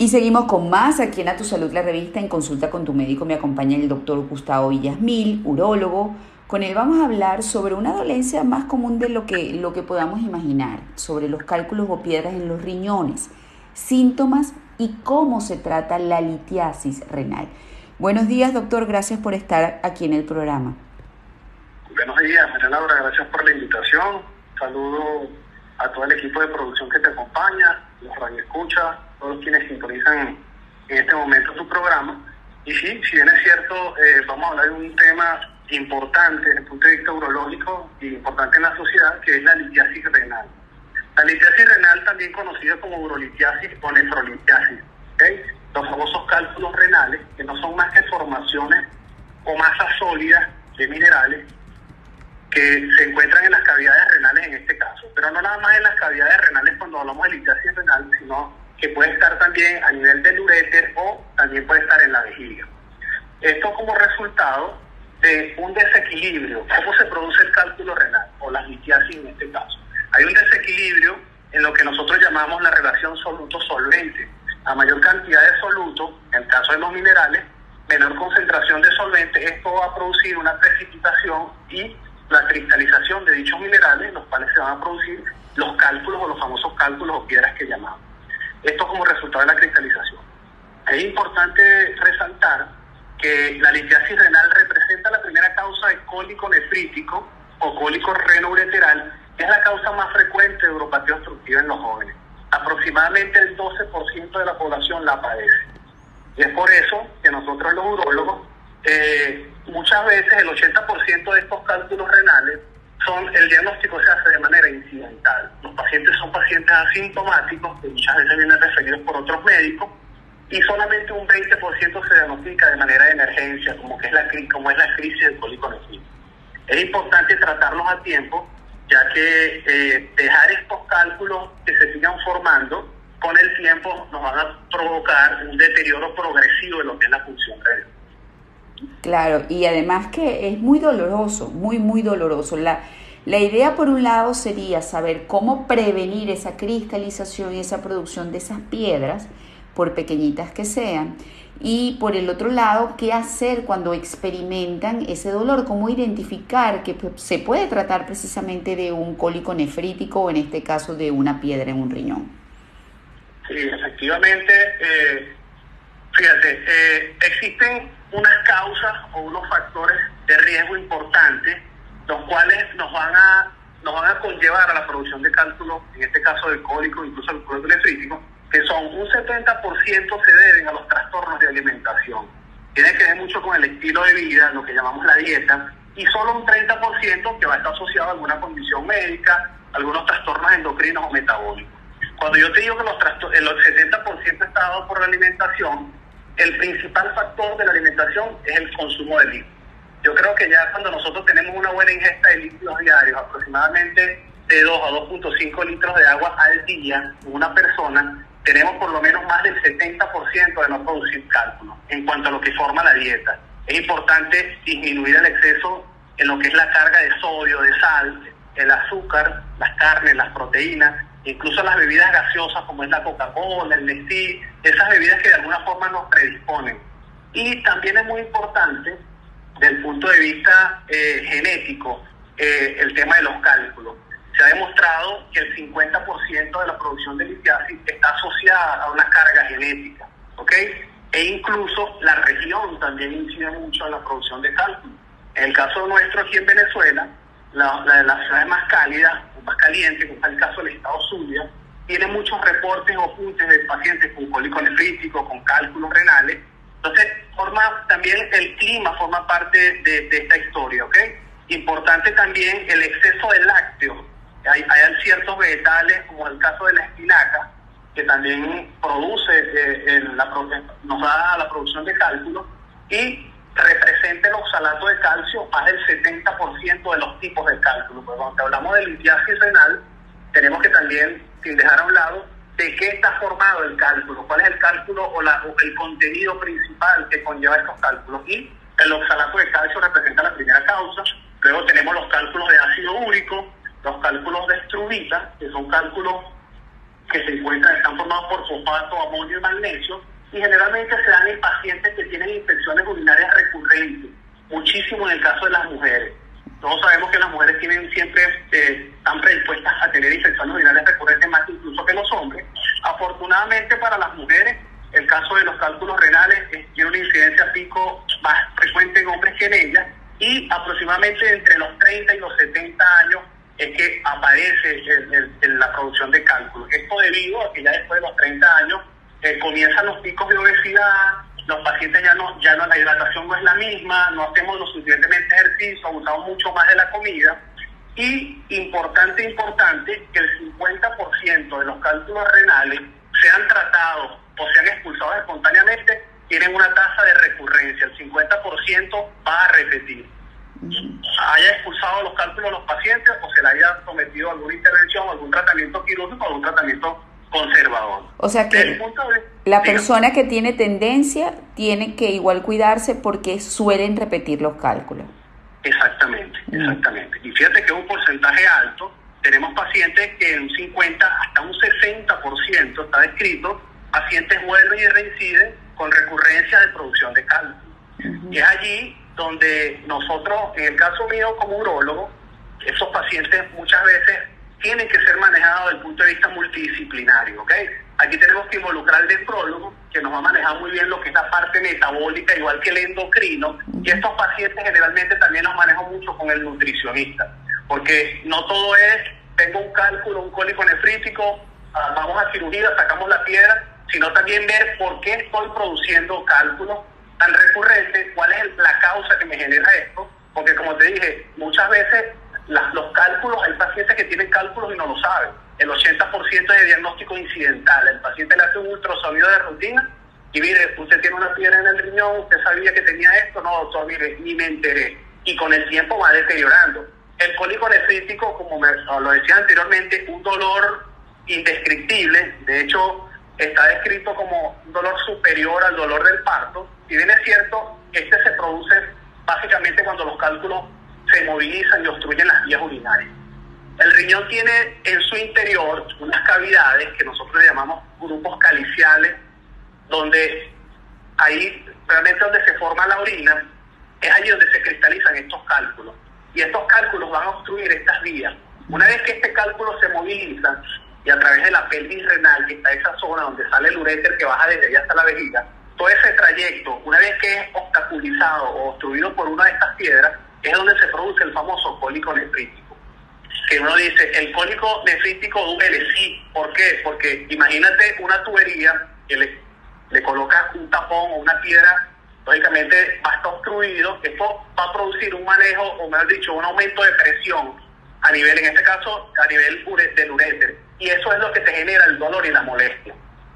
Y seguimos con más aquí en A Tu Salud, la revista, en consulta con tu médico. Me acompaña el doctor Gustavo Villasmil, urólogo. Con él vamos a hablar sobre una dolencia más común de lo que, lo que podamos imaginar, sobre los cálculos o piedras en los riñones, síntomas y cómo se trata la litiasis renal. Buenos días, doctor. Gracias por estar aquí en el programa. Buenos días, María Laura. Gracias por la invitación. Saludo a todo el equipo de producción que te acompaña, los radioescuchas todos quienes sintonizan en este momento su programa. Y sí, si bien es cierto, eh, vamos a hablar de un tema importante desde el punto de vista urológico y importante en la sociedad, que es la litiasis renal. La litiasis renal, también conocida como urolitiasis o nefrolitiasis, los famosos cálculos renales, que no son más que formaciones o masas sólidas de minerales que se encuentran en las cavidades renales en este caso, pero no nada más en las cavidades renales cuando hablamos de litiasis renal, sino que puede estar también a nivel del uréter o también puede estar en la vejiga. Esto como resultado de un desequilibrio. ¿Cómo se produce el cálculo renal o la litiasis en este caso? Hay un desequilibrio en lo que nosotros llamamos la relación soluto-solvente. A mayor cantidad de soluto, en el caso de los minerales, menor concentración de solvente, esto va a producir una precipitación y la cristalización de dichos minerales, los cuales se van a producir los cálculos o los famosos cálculos o piedras que llamamos. Esto como resultado de la cristalización. Es importante resaltar que la litiasis renal representa la primera causa de cólico nefrítico o cólico renoureteral, que es la causa más frecuente de uropatía obstructiva en los jóvenes. Aproximadamente el 12% de la población la padece. Y es por eso que nosotros los urólogos, eh, muchas veces el 80% de estos cálculos renales son, el diagnóstico se hace de manera incidental. Los pacientes son pacientes asintomáticos que muchas veces vienen referidos por otros médicos y solamente un 20% se diagnostica de manera de emergencia, como, que es, la, como es la crisis del cólico nefrítico. Es importante tratarlos a tiempo, ya que eh, dejar estos cálculos que se sigan formando con el tiempo nos van a provocar un deterioro progresivo de lo que es la función renal. Claro, y además que es muy doloroso, muy, muy doloroso. La, la idea, por un lado, sería saber cómo prevenir esa cristalización y esa producción de esas piedras, por pequeñitas que sean. Y por el otro lado, qué hacer cuando experimentan ese dolor, cómo identificar que se puede tratar precisamente de un cólico nefrítico o en este caso de una piedra en un riñón. Sí, efectivamente, eh, fíjate, eh, existen unas causas o unos factores de riesgo importantes, los cuales nos van a nos van a conllevar a la producción de cálculos, en este caso del cólico, incluso el cólico nefrítico, que son un 70% se deben a los trastornos de alimentación. Tiene que ver mucho con el estilo de vida, lo que llamamos la dieta, y solo un 30% que va a estar asociado a alguna condición médica, algunos trastornos endocrinos o metabólicos. Cuando yo te digo que los el 70% está dado por la alimentación, el principal factor de la alimentación es el consumo de líquidos. Yo creo que ya cuando nosotros tenemos una buena ingesta de líquidos diarios, aproximadamente de 2 a 2.5 litros de agua al día una persona, tenemos por lo menos más del 70% de no producir cálculos en cuanto a lo que forma la dieta. Es importante disminuir el exceso en lo que es la carga de sodio, de sal, el azúcar, las carnes, las proteínas, incluso las bebidas gaseosas como es la Coca-Cola, el Nestlé, esas bebidas que de alguna forma nos predisponen. Y también es muy importante, desde el punto de vista eh, genético, eh, el tema de los cálculos. Se ha demostrado que el 50% de la producción de litiasis está asociada a una carga genética, ¿ok? E incluso la región también incide mucho en la producción de cálculos. En el caso nuestro aquí en Venezuela, la, la de las ciudades más cálidas, caliente, como es el caso del estado Zulia, tiene muchos reportes o apuntes de pacientes con cólico nefrítico, con cálculos renales. Entonces, forma también el clima forma parte de, esta historia, ¿ok? Importante también el exceso de lácteos. Hay, hay ciertos vegetales, como el caso de la espinaca, que también produce, eh, la, nos da la producción de cálculos, y representa el oxalato de calcio más del 70% de los tipos de cálculo. Pues cuando hablamos de litiasis renal, tenemos que también, sin dejar a un lado, de qué está formado el cálculo, cuál es el cálculo o, la, el contenido principal que conlleva estos cálculos. Y el oxalato de calcio representa la primera causa. Luego tenemos los cálculos de ácido úrico, los cálculos de estrubita, que son cálculos que se encuentran están formados por fosfato, amonio y magnesio y generalmente se dan en pacientes que tienen infecciones urinarias recurrentes, muchísimo en el caso de las mujeres. Todos sabemos que las mujeres tienen siempre, eh, están predispuestas a tener infecciones urinarias recurrentes más incluso que los hombres. Afortunadamente para las mujeres, el caso de los cálculos renales tiene una incidencia pico más frecuente en hombres que en ellas y aproximadamente entre los 30 y los 70 años es que aparece en la producción de cálculos. Esto debido a que ya después de los 30 años eh, comienzan los picos de obesidad, los pacientes ya no, ya no, la hidratación no es la misma, no hacemos lo suficientemente ejercicio, abusamos mucho más de la comida. Y importante, importante, que el 50% de los cálculos renales sean tratados o sean expulsados espontáneamente, tienen una tasa de recurrencia, el 50% va a repetir. Haya expulsado los cálculos a los pacientes o se le haya sometido a alguna intervención, algún tratamiento quirúrgico, algún tratamiento conservador. O sea que la persona que tiene tendencia tiene que igual cuidarse porque suelen repetir los cálculos. Exactamente, exactamente. Y fíjate que un porcentaje alto. Tenemos pacientes que en un 50 hasta un 60% está descrito, pacientes vuelven y reinciden con recurrencia de producción de cálculos. Y es allí donde nosotros, en el caso mío como urólogo, esos pacientes muchas veces tienen que ser manejados desde el punto de vista multidisciplinario, ¿ok? Aquí tenemos que involucrar al nefrólogo, que nos va a manejar muy bien lo que es la parte metabólica, igual que el endocrino, y estos pacientes generalmente también los manejo mucho con el nutricionista, porque no todo es, tengo un cálculo, un cólico nefrítico, ah, vamos a cirugía, sacamos la piedra, sino también ver por qué estoy produciendo cálculos tan recurrentes, cuál es la causa que me genera esto, porque como te dije, muchas veces los cálculos, hay pacientes que tienen cálculos y no lo saben. El 80% es de diagnóstico incidental. El paciente le hace un ultrasonido de rutina y mire, usted tiene una piedra en el riñón, usted sabía que tenía esto, no, doctor, mire, ni me enteré. Y con el tiempo va deteriorando. El cólico nefrítico, como lo decía anteriormente, un dolor indescriptible, de hecho está descrito como un dolor superior al dolor del parto. Si bien es cierto, este se produce básicamente cuando los cálculos se movilizan y obstruyen las vías urinarias. El riñón tiene en su interior unas cavidades que nosotros llamamos grupos caliciales, donde ahí realmente donde se forma la orina, es allí donde se cristalizan estos cálculos. Y estos cálculos van a obstruir estas vías. Una vez que este cálculo se moviliza y a través de la pelvis renal, que está esa zona donde sale el uréter que baja desde allá hasta la vejiga, todo ese trayecto, una vez que es obstaculizado o obstruido por una de estas piedras, es donde se produce el famoso cólico nefrítico. Que uno dice, el cólico nefrítico duele, sí. ¿Por qué? Porque imagínate una tubería que le, le colocas un tapón o una piedra, lógicamente va a estar obstruido, esto va a producir un manejo, o mejor dicho, un aumento de presión a nivel, en este caso, a nivel del uréter. Y eso es lo que te genera el dolor y la molestia.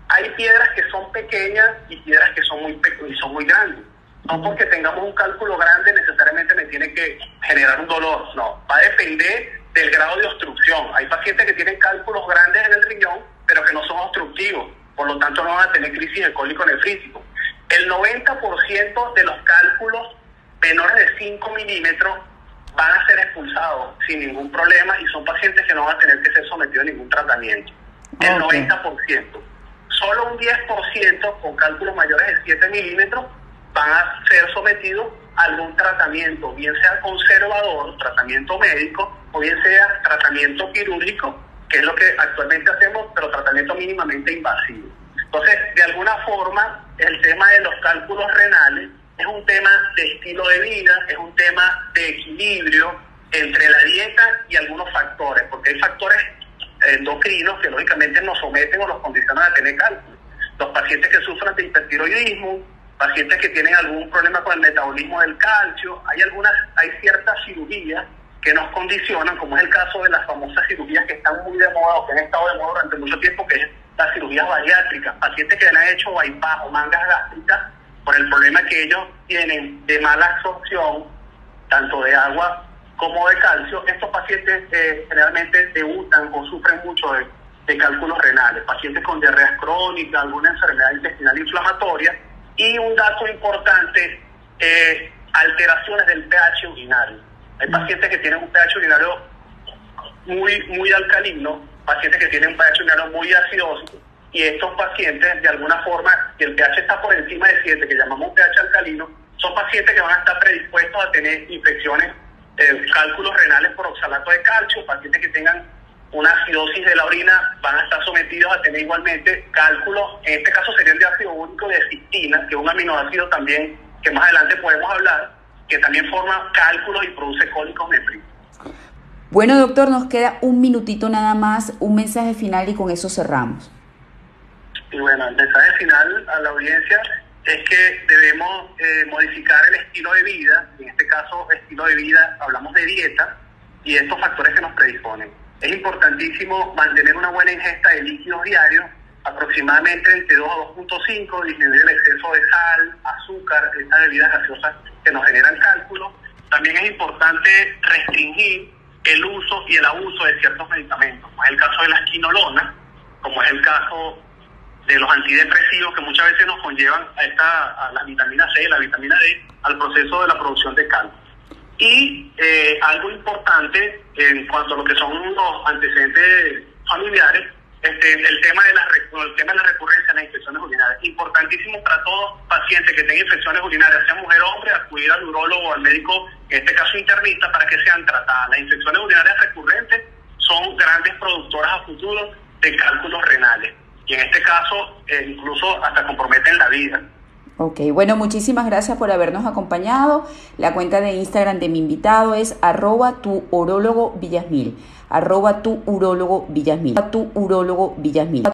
Hay piedras que son pequeñas y piedras que son muy, y son muy grandes. No porque tengamos un cálculo grande necesariamente me tiene que generar un dolor, no, va a depender del grado de obstrucción. Hay pacientes que tienen cálculos grandes en el riñón, pero que no son obstructivos, por lo tanto no van a tener crisis de cólico nefrítico. El 90% de los cálculos menores de 5 milímetros van a ser expulsados sin ningún problema y son pacientes que no van a tener que ser sometidos a ningún tratamiento. El 90%. Solo un 10% con cálculos mayores de 7 milímetros van a ser sometidos a algún tratamiento, bien sea conservador, tratamiento médico, o bien sea tratamiento quirúrgico, que es lo que actualmente hacemos, pero tratamiento mínimamente invasivo. Entonces, de alguna forma, el tema de los cálculos renales es un tema de estilo de vida, es un tema de equilibrio entre la dieta y algunos factores, porque hay factores endocrinos que lógicamente nos someten o nos condicionan a tener cálculos. Los pacientes que sufren de hipertiroidismo, pacientes que tienen algún problema con el metabolismo del calcio, hay algunas, hay ciertas cirugías que nos condicionan, como es el caso de las famosas cirugías que están muy de moda o que han estado de moda durante mucho tiempo, que es las cirugías bariátricas, pacientes que le han hecho bypass o mangas gástricas por el problema que ellos tienen de mala absorción, tanto de agua como de calcio, estos pacientes eh, generalmente debutan o sufren mucho de, de cálculos renales, pacientes con diarreas crónicas, alguna enfermedad intestinal inflamatoria, y un dato importante, eh, alteraciones del pH urinario. Hay mm. pacientes que tienen un pH urinario muy, muy alcalino pacientes que tienen un pH urinario muy acidoso, y estos pacientes, de alguna forma, si el pH está por encima de 7, que llamamos pH alcalino, son pacientes que van a estar predispuestos a tener infecciones, eh, cálculos renales por oxalato de calcio, pacientes que tengan una acidosis de la orina van a estar sometidos a tener igualmente cálculos, en este caso sería el de ácido úrico de cistina, que es un aminoácido también que más adelante podemos hablar, que también forma cálculos y produce cólicos nefritos. Bueno, doctor, nos queda un minutito nada más, un mensaje final y con eso cerramos. Y bueno, el mensaje final a la audiencia es que debemos eh, modificar el estilo de vida, en este caso estilo de vida, hablamos de dieta y estos factores que nos predisponen. Es importantísimo mantener una buena ingesta de líquidos diarios, aproximadamente entre 2 a 2.5, disminuir el exceso de sal, azúcar, estas bebidas gaseosas que nos generan cálculos. También es importante restringir el uso y el abuso de ciertos medicamentos, como es el caso de la esquinolona, como es el caso de los antidepresivos que muchas veces nos conllevan a, esta, a la vitamina C, la vitamina D, al proceso de la producción de calcio. Y eh, algo importante en cuanto a lo que son los antecedentes familiares, este, el, tema de la, el tema de la recurrencia en las infecciones urinarias. Importantísimo para todo paciente que tenga infecciones urinarias, sea mujer o hombre, acudir al urólogo o al médico, en este caso internista, para que sean tratadas. Las infecciones urinarias recurrentes son grandes productoras a futuro de cálculos renales y en este caso eh, incluso hasta comprometen la vida. Ok, bueno, muchísimas gracias por habernos acompañado. La cuenta de Instagram de mi invitado es arroba tu orólogo Villasmil, arroba tu urólogo Villasmil, tu urólogo Villasmil.